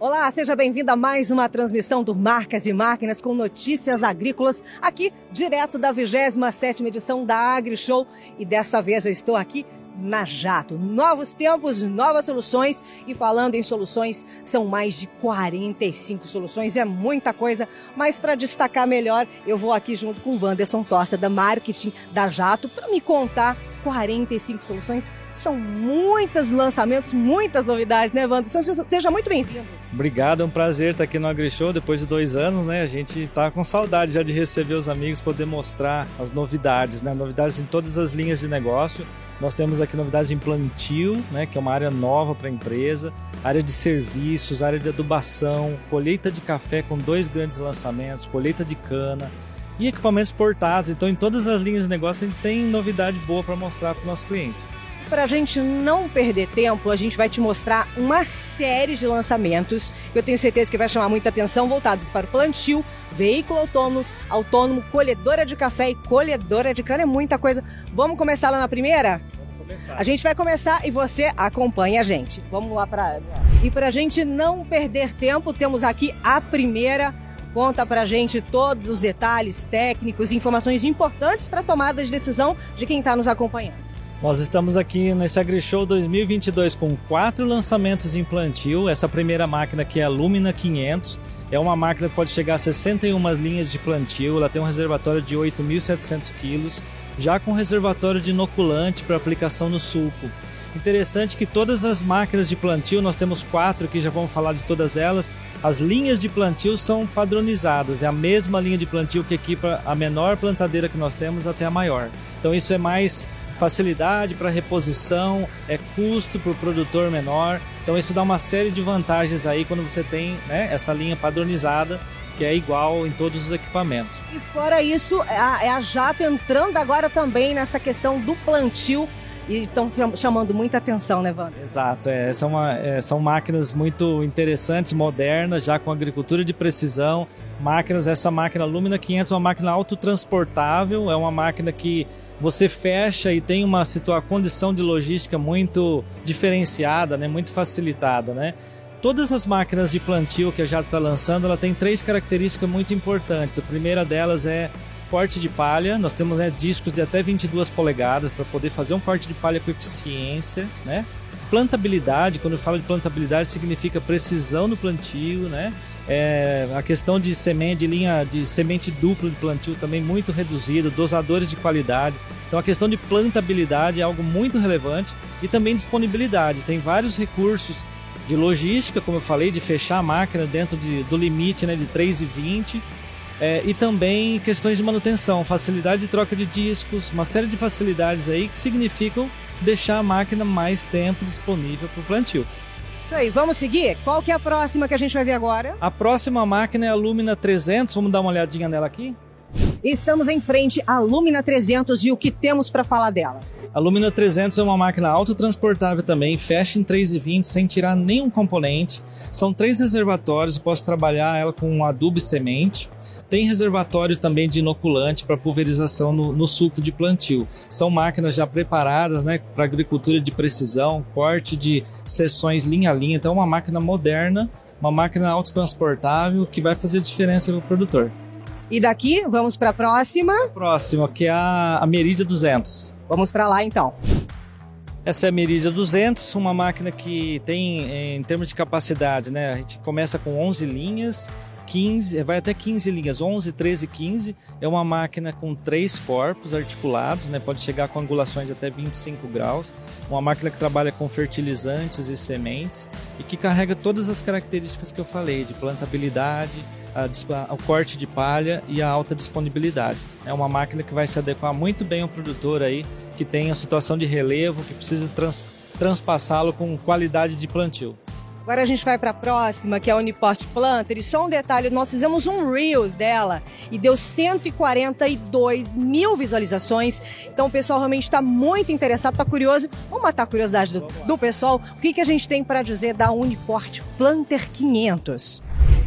Olá, seja bem-vindo a mais uma transmissão do Marcas e Máquinas com notícias agrícolas, aqui direto da 27ª edição da AgriShow. E dessa vez eu estou aqui na Jato. Novos tempos, novas soluções. E falando em soluções, são mais de 45 soluções, é muita coisa. Mas para destacar melhor, eu vou aqui junto com o Wanderson Tossa, da Marketing da Jato, para me contar 45 soluções. São muitos lançamentos, muitas novidades, né, Wanderson? Seja muito bem-vindo. Obrigado, é um prazer estar aqui no AgriShow depois de dois anos, né? A gente está com saudade já de receber os amigos, poder mostrar as novidades, né? Novidades em todas as linhas de negócio. Nós temos aqui novidades em plantio, né, que é uma área nova para a empresa, área de serviços, área de adubação, colheita de café com dois grandes lançamentos, colheita de cana, e equipamentos portados. Então, em todas as linhas de negócio, a gente tem novidade boa para mostrar para o nosso cliente. Para a gente não perder tempo, a gente vai te mostrar uma série de lançamentos que eu tenho certeza que vai chamar muita atenção, voltados para o plantio, veículo autônomo, autônomo, colhedora de café e colhedora de cana. É muita coisa. Vamos começar lá na primeira? A gente vai começar e você acompanha a gente. Vamos lá para. E para a gente não perder tempo, temos aqui a primeira Conta pra gente todos os detalhes técnicos e informações importantes para a tomada de decisão de quem está nos acompanhando. Nós estamos aqui nesse AgriShow 2022 com quatro lançamentos em plantio. Essa primeira máquina aqui é a Lumina 500. É uma máquina que pode chegar a 61 linhas de plantio. Ela tem um reservatório de 8.700 quilos, já com reservatório de inoculante para aplicação no sulco. Interessante que todas as máquinas de plantio, nós temos quatro que já vamos falar de todas elas, as linhas de plantio são padronizadas, é a mesma linha de plantio que equipa a menor plantadeira que nós temos até a maior. Então isso é mais facilidade para reposição, é custo para o produtor menor. Então isso dá uma série de vantagens aí quando você tem né, essa linha padronizada que é igual em todos os equipamentos. E fora isso, é a, é a Jato entrando agora também nessa questão do plantio e estão chamando muita atenção, né, Wanda? Exato, é, são, uma, é, são máquinas muito interessantes, modernas, já com agricultura de precisão. Máquinas, essa máquina Lumina 500 é uma máquina autotransportável, é uma máquina que você fecha e tem uma situa condição de logística muito diferenciada, né, muito facilitada, né? Todas as máquinas de plantio que a Jato está lançando, ela tem três características muito importantes. A primeira delas é corte de palha, nós temos né, discos de até 22 polegadas para poder fazer um corte de palha com eficiência, né? Plantabilidade, quando eu falo de plantabilidade, significa precisão no plantio, né? É, a questão de semente, de linha de semente dupla de plantio também muito reduzida, dosadores de qualidade. Então a questão de plantabilidade é algo muito relevante e também disponibilidade. Tem vários recursos de logística, como eu falei, de fechar a máquina dentro de, do limite né, de 3,20 é, e também questões de manutenção, facilidade de troca de discos, uma série de facilidades aí que significam deixar a máquina mais tempo disponível para o plantio. Isso aí, vamos seguir? Qual que é a próxima que a gente vai ver agora? A próxima máquina é a Lumina 300, vamos dar uma olhadinha nela aqui? Estamos em frente à Lumina 300 e o que temos para falar dela? A Lumina 300 é uma máquina autotransportável também, fecha em 3,20 sem tirar nenhum componente. São três reservatórios, posso trabalhar ela com adubo e semente. Tem reservatório também de inoculante para pulverização no, no, suco de plantio. São máquinas já preparadas né, para agricultura de precisão, corte de seções linha a linha. Então, é uma máquina moderna, uma máquina autotransportável que vai fazer diferença para o produtor. E daqui, vamos para a próxima? Próxima, que é a, a Meridia 200. Vamos para lá então. Essa é a Meridia 200, uma máquina que tem, em termos de capacidade, né? A gente começa com 11 linhas, 15, vai até 15 linhas, 11, 13, 15. É uma máquina com três corpos articulados, né? pode chegar com angulações até 25 graus. Uma máquina que trabalha com fertilizantes e sementes e que carrega todas as características que eu falei, de plantabilidade, a, o corte de palha e a alta disponibilidade. É uma máquina que vai se adequar muito bem ao produtor aí que tem a situação de relevo, que precisa trans, transpassá-lo com qualidade de plantio. Agora a gente vai para a próxima, que é a Uniport Planter. E só um detalhe, nós fizemos um Reels dela e deu 142 mil visualizações. Então o pessoal realmente está muito interessado, está curioso. Vamos matar a curiosidade do, do pessoal. O que, que a gente tem para dizer da Uniport Planter 500?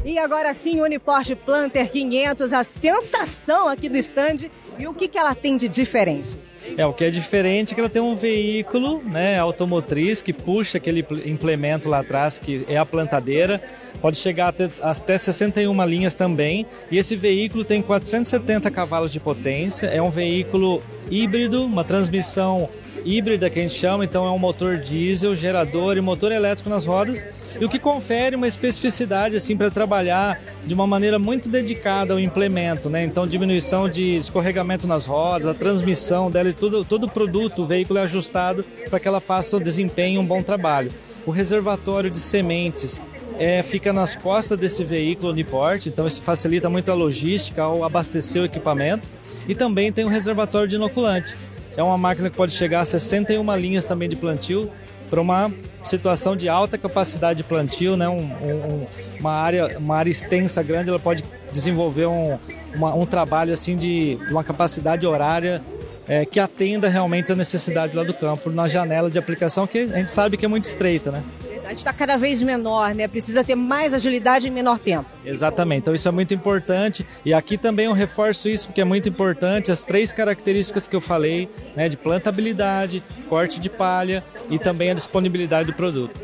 E agora sim, Uniport Planter 500, a sensação aqui do stand. E o que, que ela tem de diferente? É, o que é diferente é que ela tem um veículo né, automotriz que puxa aquele implemento lá atrás, que é a plantadeira. Pode chegar até, até 61 linhas também. E esse veículo tem 470 cavalos de potência. É um veículo híbrido, uma transmissão híbrida que a gente chama, então é um motor diesel, gerador e motor elétrico nas rodas, e o que confere uma especificidade assim para trabalhar de uma maneira muito dedicada ao implemento, né? Então diminuição de escorregamento nas rodas, a transmissão dela e tudo, todo o produto, o veículo é ajustado para que ela faça o desempenho um bom trabalho. O reservatório de sementes é, fica nas costas desse veículo Uniporte, então isso facilita muito a logística ao abastecer o equipamento. E também tem um reservatório de inoculante. É uma máquina que pode chegar a 61 linhas também de plantio para uma situação de alta capacidade de plantio, né? Um, um, uma, área, uma área extensa, grande, ela pode desenvolver um, uma, um trabalho assim de uma capacidade horária é, que atenda realmente a necessidade lá do campo, na janela de aplicação que a gente sabe que é muito estreita, né? Agilidade está cada vez menor, né? Precisa ter mais agilidade em menor tempo. Exatamente. Então isso é muito importante. E aqui também eu reforço isso porque é muito importante as três características que eu falei, né? De plantabilidade, corte de palha e também a disponibilidade do produto.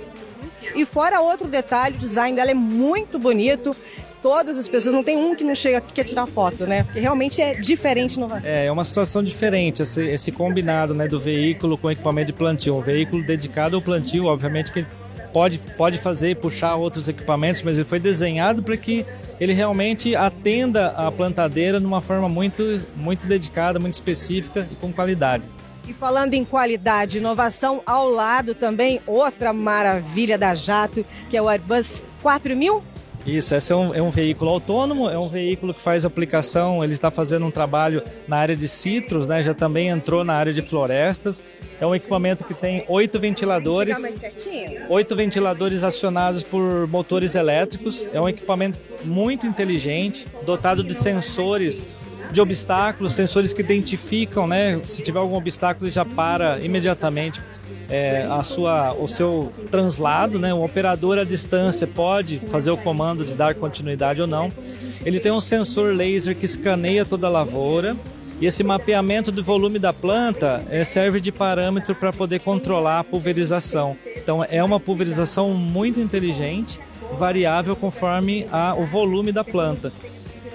E fora outro detalhe, o design dela é muito bonito todas as pessoas, não tem um que não chega aqui quer tirar foto, né? Porque realmente é diferente no É, é uma situação diferente, esse, esse combinado né, do veículo com equipamento de plantio. Um veículo dedicado ao plantio, obviamente que pode, pode fazer puxar outros equipamentos, mas ele foi desenhado para que ele realmente atenda a plantadeira de uma forma muito, muito dedicada, muito específica e com qualidade. E falando em qualidade, inovação ao lado também, outra maravilha da Jato, que é o Airbus 4000 isso, esse é um, é um, veículo autônomo, é um veículo que faz aplicação, ele está fazendo um trabalho na área de citros, né? já também entrou na área de florestas. É um equipamento que tem oito ventiladores, oito ventiladores acionados por motores elétricos. É um equipamento muito inteligente, dotado de sensores de obstáculos, sensores que identificam, né? Se tiver algum obstáculo, ele já para imediatamente é, a sua, o seu translado, né? O operador à distância pode fazer o comando de dar continuidade ou não. Ele tem um sensor laser que escaneia toda a lavoura e esse mapeamento do volume da planta é, serve de parâmetro para poder controlar a pulverização. Então é uma pulverização muito inteligente, variável conforme a, o volume da planta.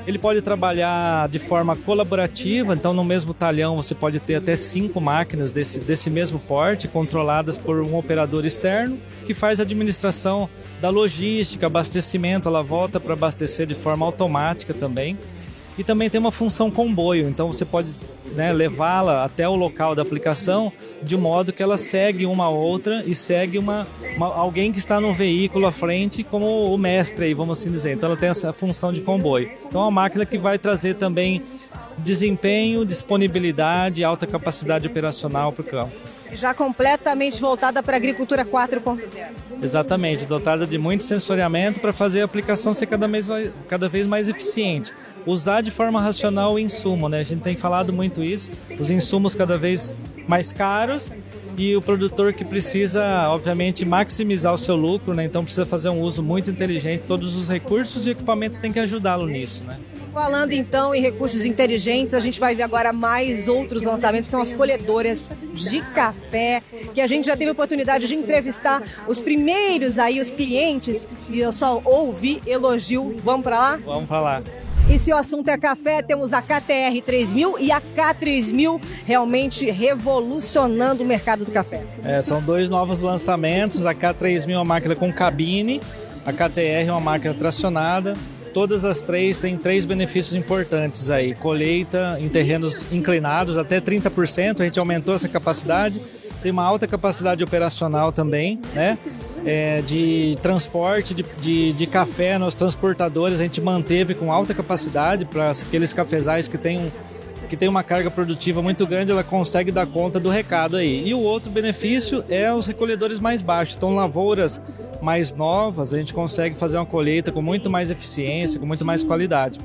Ele pode trabalhar de forma colaborativa, então no mesmo talhão você pode ter até cinco máquinas desse, desse mesmo porte, controladas por um operador externo, que faz a administração da logística, abastecimento, ela volta para abastecer de forma automática também. E também tem uma função comboio, então você pode né, levá-la até o local da aplicação de modo que ela segue uma outra e segue uma, uma, alguém que está no veículo à frente como o mestre, aí, vamos assim dizer. Então ela tem essa função de comboio. Então é uma máquina que vai trazer também desempenho, disponibilidade, alta capacidade operacional para o campo. Já completamente voltada para a agricultura 4.0. Exatamente, dotada de muito sensoriamento para fazer a aplicação ser cada vez, cada vez mais eficiente usar de forma racional o insumo, né? A gente tem falado muito isso, os insumos cada vez mais caros e o produtor que precisa, obviamente, maximizar o seu lucro, né? Então precisa fazer um uso muito inteligente, todos os recursos e equipamento tem que ajudá-lo nisso, né? Falando então em recursos inteligentes, a gente vai ver agora mais outros lançamentos, são as colhedoras de café, que a gente já teve a oportunidade de entrevistar os primeiros aí, os clientes, e eu só ouvi elogio. Vamos para lá? Vamos para lá. E se o assunto é café, temos a KTR 3000 e a K3000 realmente revolucionando o mercado do café. É, são dois novos lançamentos. A K3000 é uma máquina com cabine, a KTR é uma máquina tracionada. Todas as três têm três benefícios importantes aí: colheita em terrenos inclinados até 30%, a gente aumentou essa capacidade. Tem uma alta capacidade operacional também, né? É, de transporte de, de, de, café nos transportadores a gente manteve com alta capacidade para aqueles cafezais que têm, que tem uma carga produtiva muito grande, ela consegue dar conta do recado aí. E o outro benefício é os recolhedores mais baixos. Então, lavouras mais novas, a gente consegue fazer uma colheita com muito mais eficiência, com muito mais qualidade.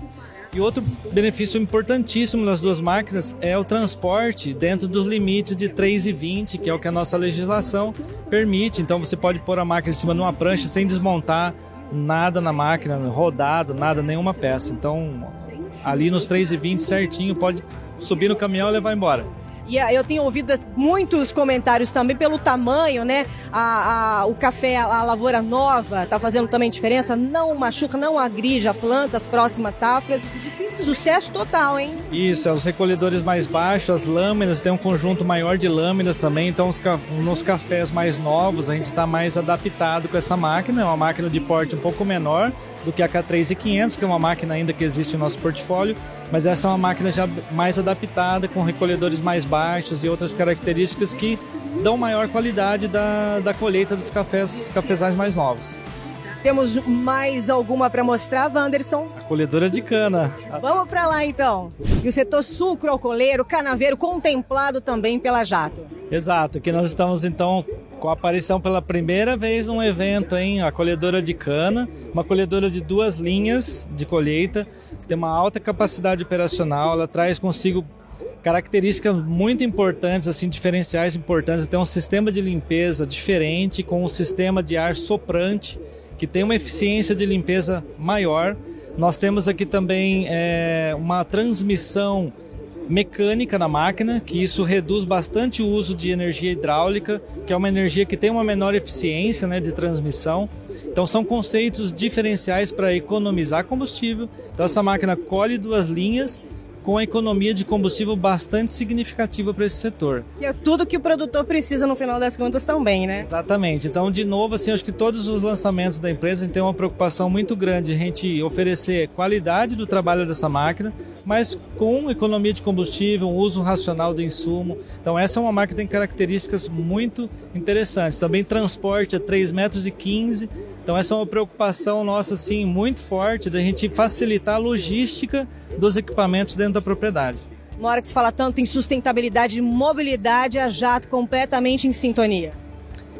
E outro benefício importantíssimo das duas máquinas é o transporte dentro dos limites de 3,20, que é o que a nossa legislação permite. Então você pode pôr a máquina em cima de uma prancha sem desmontar nada na máquina, rodado, nada, nenhuma peça. Então ali nos 3,20 certinho, pode subir no caminhão e levar embora. E eu tenho ouvido muitos comentários também pelo tamanho, né? A, a, o café, a lavoura nova, tá fazendo também diferença. Não machuca, não agride a planta, as próximas safras. Sucesso total, hein? Isso, é os recolhedores mais baixos, as lâminas, tem um conjunto maior de lâminas também. Então, os, nos cafés mais novos, a gente está mais adaptado com essa máquina. É uma máquina de porte um pouco menor do que a K3500, que é uma máquina ainda que existe no nosso portfólio, mas essa é uma máquina já mais adaptada, com recolhedores mais baixos e outras características que dão maior qualidade da, da colheita dos cafés, cafezais mais novos. Temos mais alguma para mostrar, Wanderson? A colhedora de cana. Vamos para lá então. E o setor sucro alcooleiro, canaveiro, contemplado também pela Jato. Exato, aqui nós estamos então com a aparição pela primeira vez num evento, hein? A colhedora de cana, uma colhedora de duas linhas de colheita, que tem uma alta capacidade operacional, ela traz consigo características muito importantes, assim, diferenciais importantes. Tem um sistema de limpeza diferente, com um sistema de ar soprante, que tem uma eficiência de limpeza maior. Nós temos aqui também é, uma transmissão mecânica na máquina, que isso reduz bastante o uso de energia hidráulica, que é uma energia que tem uma menor eficiência né, de transmissão. Então são conceitos diferenciais para economizar combustível. Então essa máquina colhe duas linhas com a economia de combustível bastante significativa para esse setor. E é tudo que o produtor precisa no final das contas também, né? Exatamente. Então, de novo, assim, acho que todos os lançamentos da empresa tem uma preocupação muito grande de a gente oferecer qualidade do trabalho dessa máquina, mas com economia de combustível, uso racional do insumo. Então, essa é uma máquina que tem características muito interessantes. Também transporte a 3,15 metros e 15 então essa é uma preocupação nossa assim muito forte da gente facilitar a logística dos equipamentos dentro da propriedade. Uma hora que se fala tanto em sustentabilidade e mobilidade, a Jato completamente em sintonia.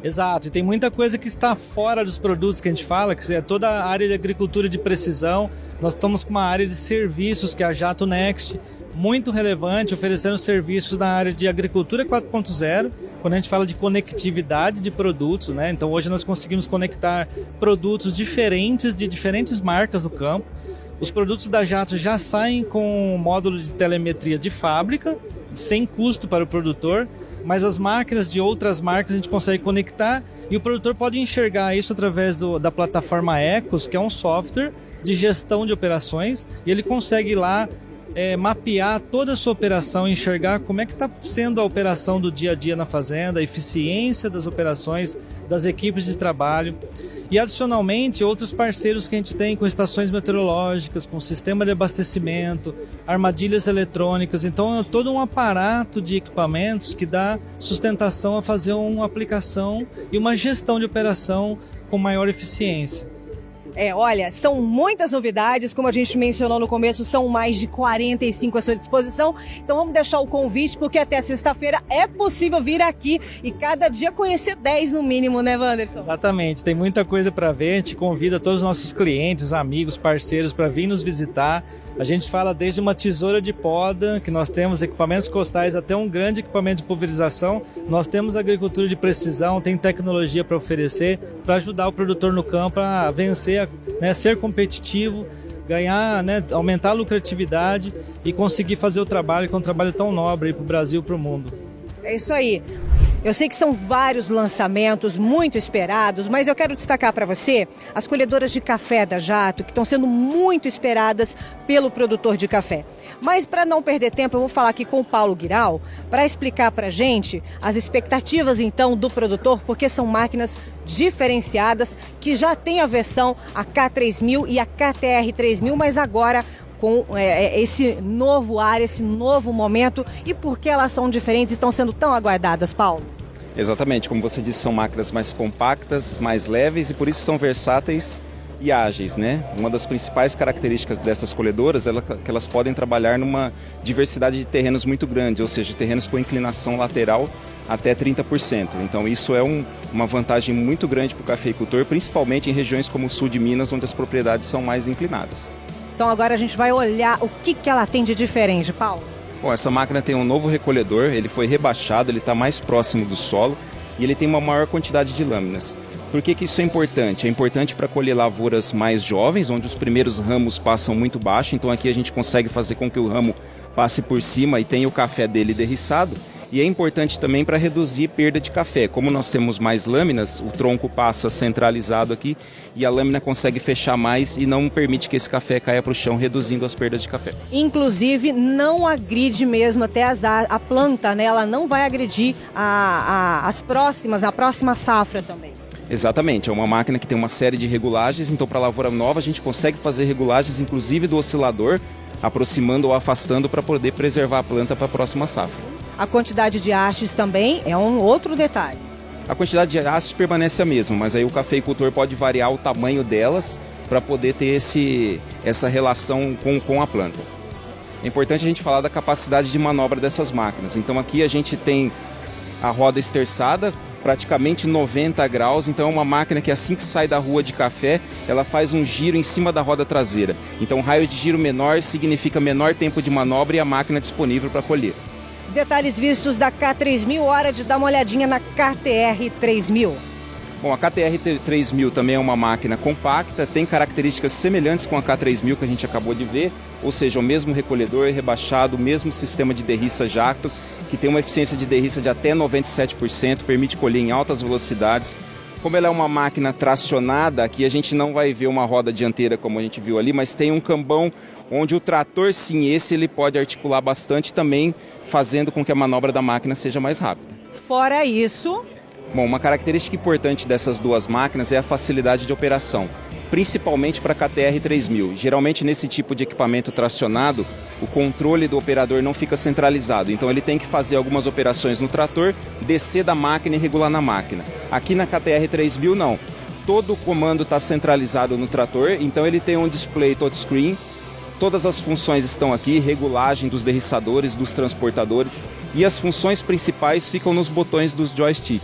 Exato, e tem muita coisa que está fora dos produtos que a gente fala, que é toda a área de agricultura de precisão. Nós estamos com uma área de serviços, que é a Jato Next, muito relevante, oferecendo serviços na área de agricultura 4.0, quando a gente fala de conectividade de produtos, né? Então hoje nós conseguimos conectar produtos diferentes de diferentes marcas do campo. Os produtos da Jato já saem com um módulo de telemetria de fábrica, sem custo para o produtor, mas as máquinas de outras marcas a gente consegue conectar e o produtor pode enxergar isso através do, da plataforma Ecos, que é um software de gestão de operações, e ele consegue lá é, mapear toda a sua operação, enxergar como é que está sendo a operação do dia a dia na fazenda, a eficiência das operações das equipes de trabalho. E adicionalmente, outros parceiros que a gente tem com estações meteorológicas, com sistema de abastecimento, armadilhas eletrônicas. Então, é todo um aparato de equipamentos que dá sustentação a fazer uma aplicação e uma gestão de operação com maior eficiência. É, olha, são muitas novidades, como a gente mencionou no começo, são mais de 45 à sua disposição. Então vamos deixar o convite, porque até sexta-feira é possível vir aqui e cada dia conhecer 10 no mínimo, né, Wanderson? Exatamente, tem muita coisa para ver. A gente convida todos os nossos clientes, amigos, parceiros para vir nos visitar. A gente fala desde uma tesoura de poda, que nós temos equipamentos costais, até um grande equipamento de pulverização. Nós temos agricultura de precisão, tem tecnologia para oferecer, para ajudar o produtor no campo a vencer, né, ser competitivo, ganhar, né, aumentar a lucratividade e conseguir fazer o trabalho, que é um trabalho tão nobre para o Brasil e para o mundo. É isso aí. Eu sei que são vários lançamentos muito esperados, mas eu quero destacar para você as colhedoras de café da Jato, que estão sendo muito esperadas pelo produtor de café. Mas para não perder tempo, eu vou falar aqui com o Paulo Guiral para explicar para gente as expectativas então do produtor, porque são máquinas diferenciadas que já tem a versão a K3000 e a KTR 3000, mas agora com é, é, esse novo ar, esse novo momento e por que elas são diferentes e estão sendo tão aguardadas, Paulo? Exatamente, como você disse, são máquinas mais compactas, mais leves e por isso são versáteis e ágeis, né? Uma das principais características dessas colhedoras é que elas podem trabalhar numa diversidade de terrenos muito grande, ou seja, terrenos com inclinação lateral até 30%. Então isso é um, uma vantagem muito grande para o cafeicultor, principalmente em regiões como o sul de Minas, onde as propriedades são mais inclinadas. Então agora a gente vai olhar o que, que ela tem de diferente, Paulo. Bom, essa máquina tem um novo recolhedor, ele foi rebaixado, ele está mais próximo do solo e ele tem uma maior quantidade de lâminas. Por que, que isso é importante? É importante para colher lavouras mais jovens, onde os primeiros ramos passam muito baixo, então aqui a gente consegue fazer com que o ramo passe por cima e tenha o café dele derriçado. E é importante também para reduzir perda de café. Como nós temos mais lâminas, o tronco passa centralizado aqui e a lâmina consegue fechar mais e não permite que esse café caia para o chão, reduzindo as perdas de café. Inclusive, não agride mesmo até as, a planta, né? Ela não vai agredir a, a, as próximas, a próxima safra também. Exatamente, é uma máquina que tem uma série de regulagens, então para lavoura nova a gente consegue fazer regulagens inclusive do oscilador, aproximando ou afastando para poder preservar a planta para a próxima safra. A quantidade de hastes também é um outro detalhe. A quantidade de hastes permanece a mesma, mas aí o cafeicultor pode variar o tamanho delas para poder ter esse, essa relação com, com a planta. É importante a gente falar da capacidade de manobra dessas máquinas. Então aqui a gente tem a roda esterçada, praticamente 90 graus, então é uma máquina que assim que sai da rua de café, ela faz um giro em cima da roda traseira. Então raio de giro menor significa menor tempo de manobra e a máquina disponível para colher. Detalhes vistos da K3000, hora de dar uma olhadinha na KTR 3000. Bom, a KTR 3000 também é uma máquina compacta, tem características semelhantes com a K3000 que a gente acabou de ver, ou seja, o mesmo recolhedor rebaixado, o mesmo sistema de derriça jacto, que tem uma eficiência de derriça de até 97%, permite colher em altas velocidades. Como ela é uma máquina tracionada, aqui a gente não vai ver uma roda dianteira como a gente viu ali, mas tem um cambão onde o trator, sim, esse ele pode articular bastante também, fazendo com que a manobra da máquina seja mais rápida. Fora isso. Bom, uma característica importante dessas duas máquinas é a facilidade de operação, principalmente para a KTR 3000. Geralmente, nesse tipo de equipamento tracionado, o controle do operador não fica centralizado, então ele tem que fazer algumas operações no trator, descer da máquina e regular na máquina. Aqui na KTR 3000, não. Todo o comando está centralizado no trator, então ele tem um display touchscreen Todas as funções estão aqui, regulagem dos derriçadores, dos transportadores e as funções principais ficam nos botões dos joystick.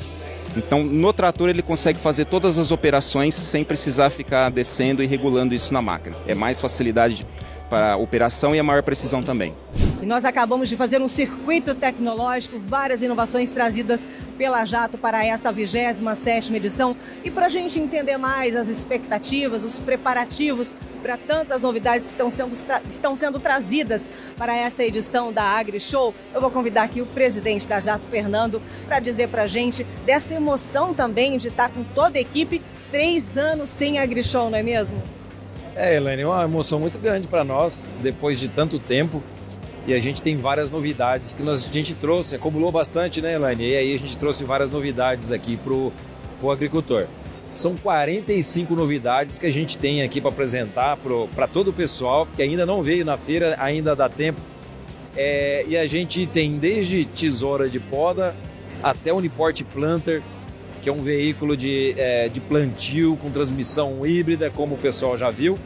Então, no trator ele consegue fazer todas as operações sem precisar ficar descendo e regulando isso na máquina. É mais facilidade para operação e a maior precisão também. E nós acabamos de fazer um circuito tecnológico, várias inovações trazidas pela Jato para essa 27 edição. E para a gente entender mais as expectativas, os preparativos para tantas novidades que estão sendo, estão sendo trazidas para essa edição da Agri Show, eu vou convidar aqui o presidente da Jato, Fernando, para dizer para a gente dessa emoção também de estar com toda a equipe três anos sem Agri Show, não é mesmo? É, Elaine, é uma emoção muito grande para nós, depois de tanto tempo. E a gente tem várias novidades que nós, a gente trouxe, acumulou bastante, né, Elaine? E aí a gente trouxe várias novidades aqui para o agricultor. São 45 novidades que a gente tem aqui para apresentar para todo o pessoal que ainda não veio na feira, ainda dá tempo. É, e a gente tem desde tesoura de poda até Uniport Planter, que é um veículo de, é, de plantio com transmissão híbrida, como o pessoal já viu.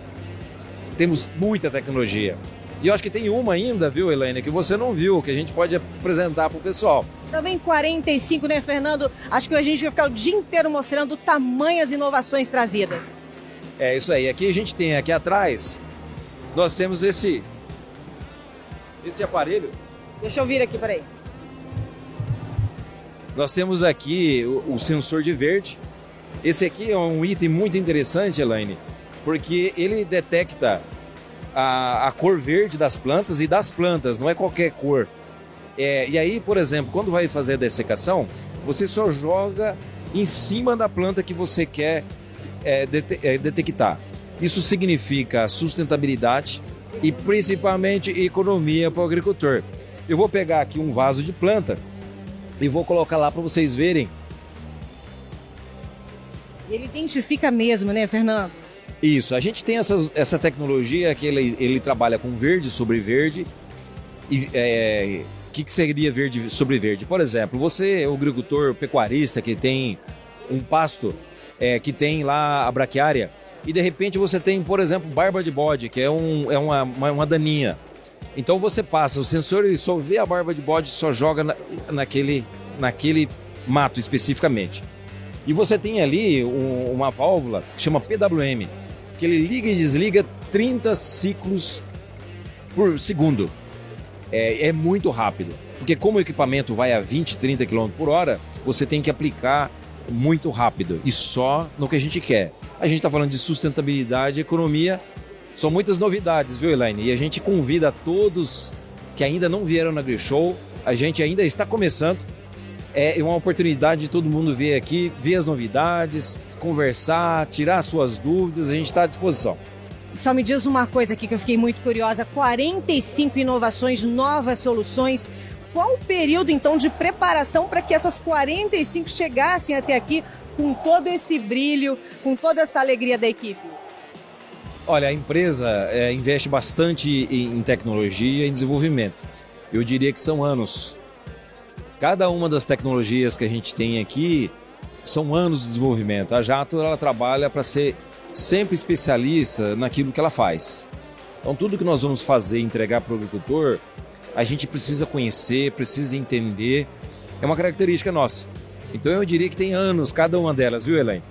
Temos muita tecnologia. E eu acho que tem uma ainda, viu, Elaine, que você não viu, que a gente pode apresentar para o pessoal. Também 45, né, Fernando? Acho que a gente vai ficar o dia inteiro mostrando tamanhas inovações trazidas. É isso aí. Aqui a gente tem, aqui atrás, nós temos esse, esse aparelho. Deixa eu vir aqui, peraí. Nós temos aqui o, o sensor de verde. Esse aqui é um item muito interessante, Elaine, porque ele detecta a, a, cor verde das plantas e das plantas, não é qualquer cor. É, e aí, por exemplo, quando vai fazer a dessecação, você só joga em cima da planta que você quer é, é, detectar. Isso significa sustentabilidade e principalmente economia para o agricultor. Eu vou pegar aqui um vaso de planta e vou colocar lá para vocês verem. Ele identifica mesmo, né, Fernando? Isso, a gente tem essa, tecnologia que ele, ele trabalha com verde sobre verde. E é, o que, que seria verde sobre verde? Por exemplo, você, o agricultor pecuarista que tem um pasto é, que tem lá a braquiária, e de repente você tem, por exemplo, barba de bode, que é, um, é uma, uma, uma daninha. Então você passa, o sensor ele só vê a barba de bode, só joga na, naquele, naquele mato especificamente. E você tem ali um, uma válvula que chama PWM, que ele liga e desliga 30 ciclos por segundo. É, é muito rápido. Porque como o equipamento vai a 20, 30 km por hora, você tem que aplicar muito rápido e só no que a gente quer. A gente está falando de sustentabilidade, economia são muitas novidades, viu, Elaine? E a gente convida todos que ainda não vieram na Show A gente ainda está começando. É uma oportunidade de todo mundo vir aqui, ver as novidades, conversar, tirar suas dúvidas. A gente está à disposição. Só me diz uma coisa aqui que eu fiquei muito curiosa: 45 inovações, novas soluções. Qual o período então de preparação para que essas 45 chegassem até aqui com todo esse brilho, com toda essa alegria da equipe? Olha, a empresa é, investe bastante em, em tecnologia e desenvolvimento. Eu diria que são anos. Cada uma das tecnologias que a gente tem aqui são anos de desenvolvimento. A Jato ela trabalha para ser sempre especialista naquilo que ela faz. Então, tudo que nós vamos fazer entregar para o agricultor, a gente precisa conhecer, precisa entender. É uma característica nossa. Então, eu diria que tem anos cada uma delas, viu, Elaine?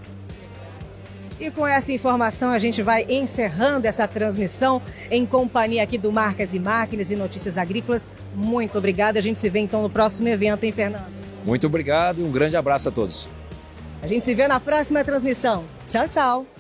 E com essa informação a gente vai encerrando essa transmissão em companhia aqui do Marcas e Máquinas e Notícias Agrícolas. Muito obrigada. A gente se vê então no próximo evento, hein, Fernando? Muito obrigado e um grande abraço a todos. A gente se vê na próxima transmissão. Tchau, tchau.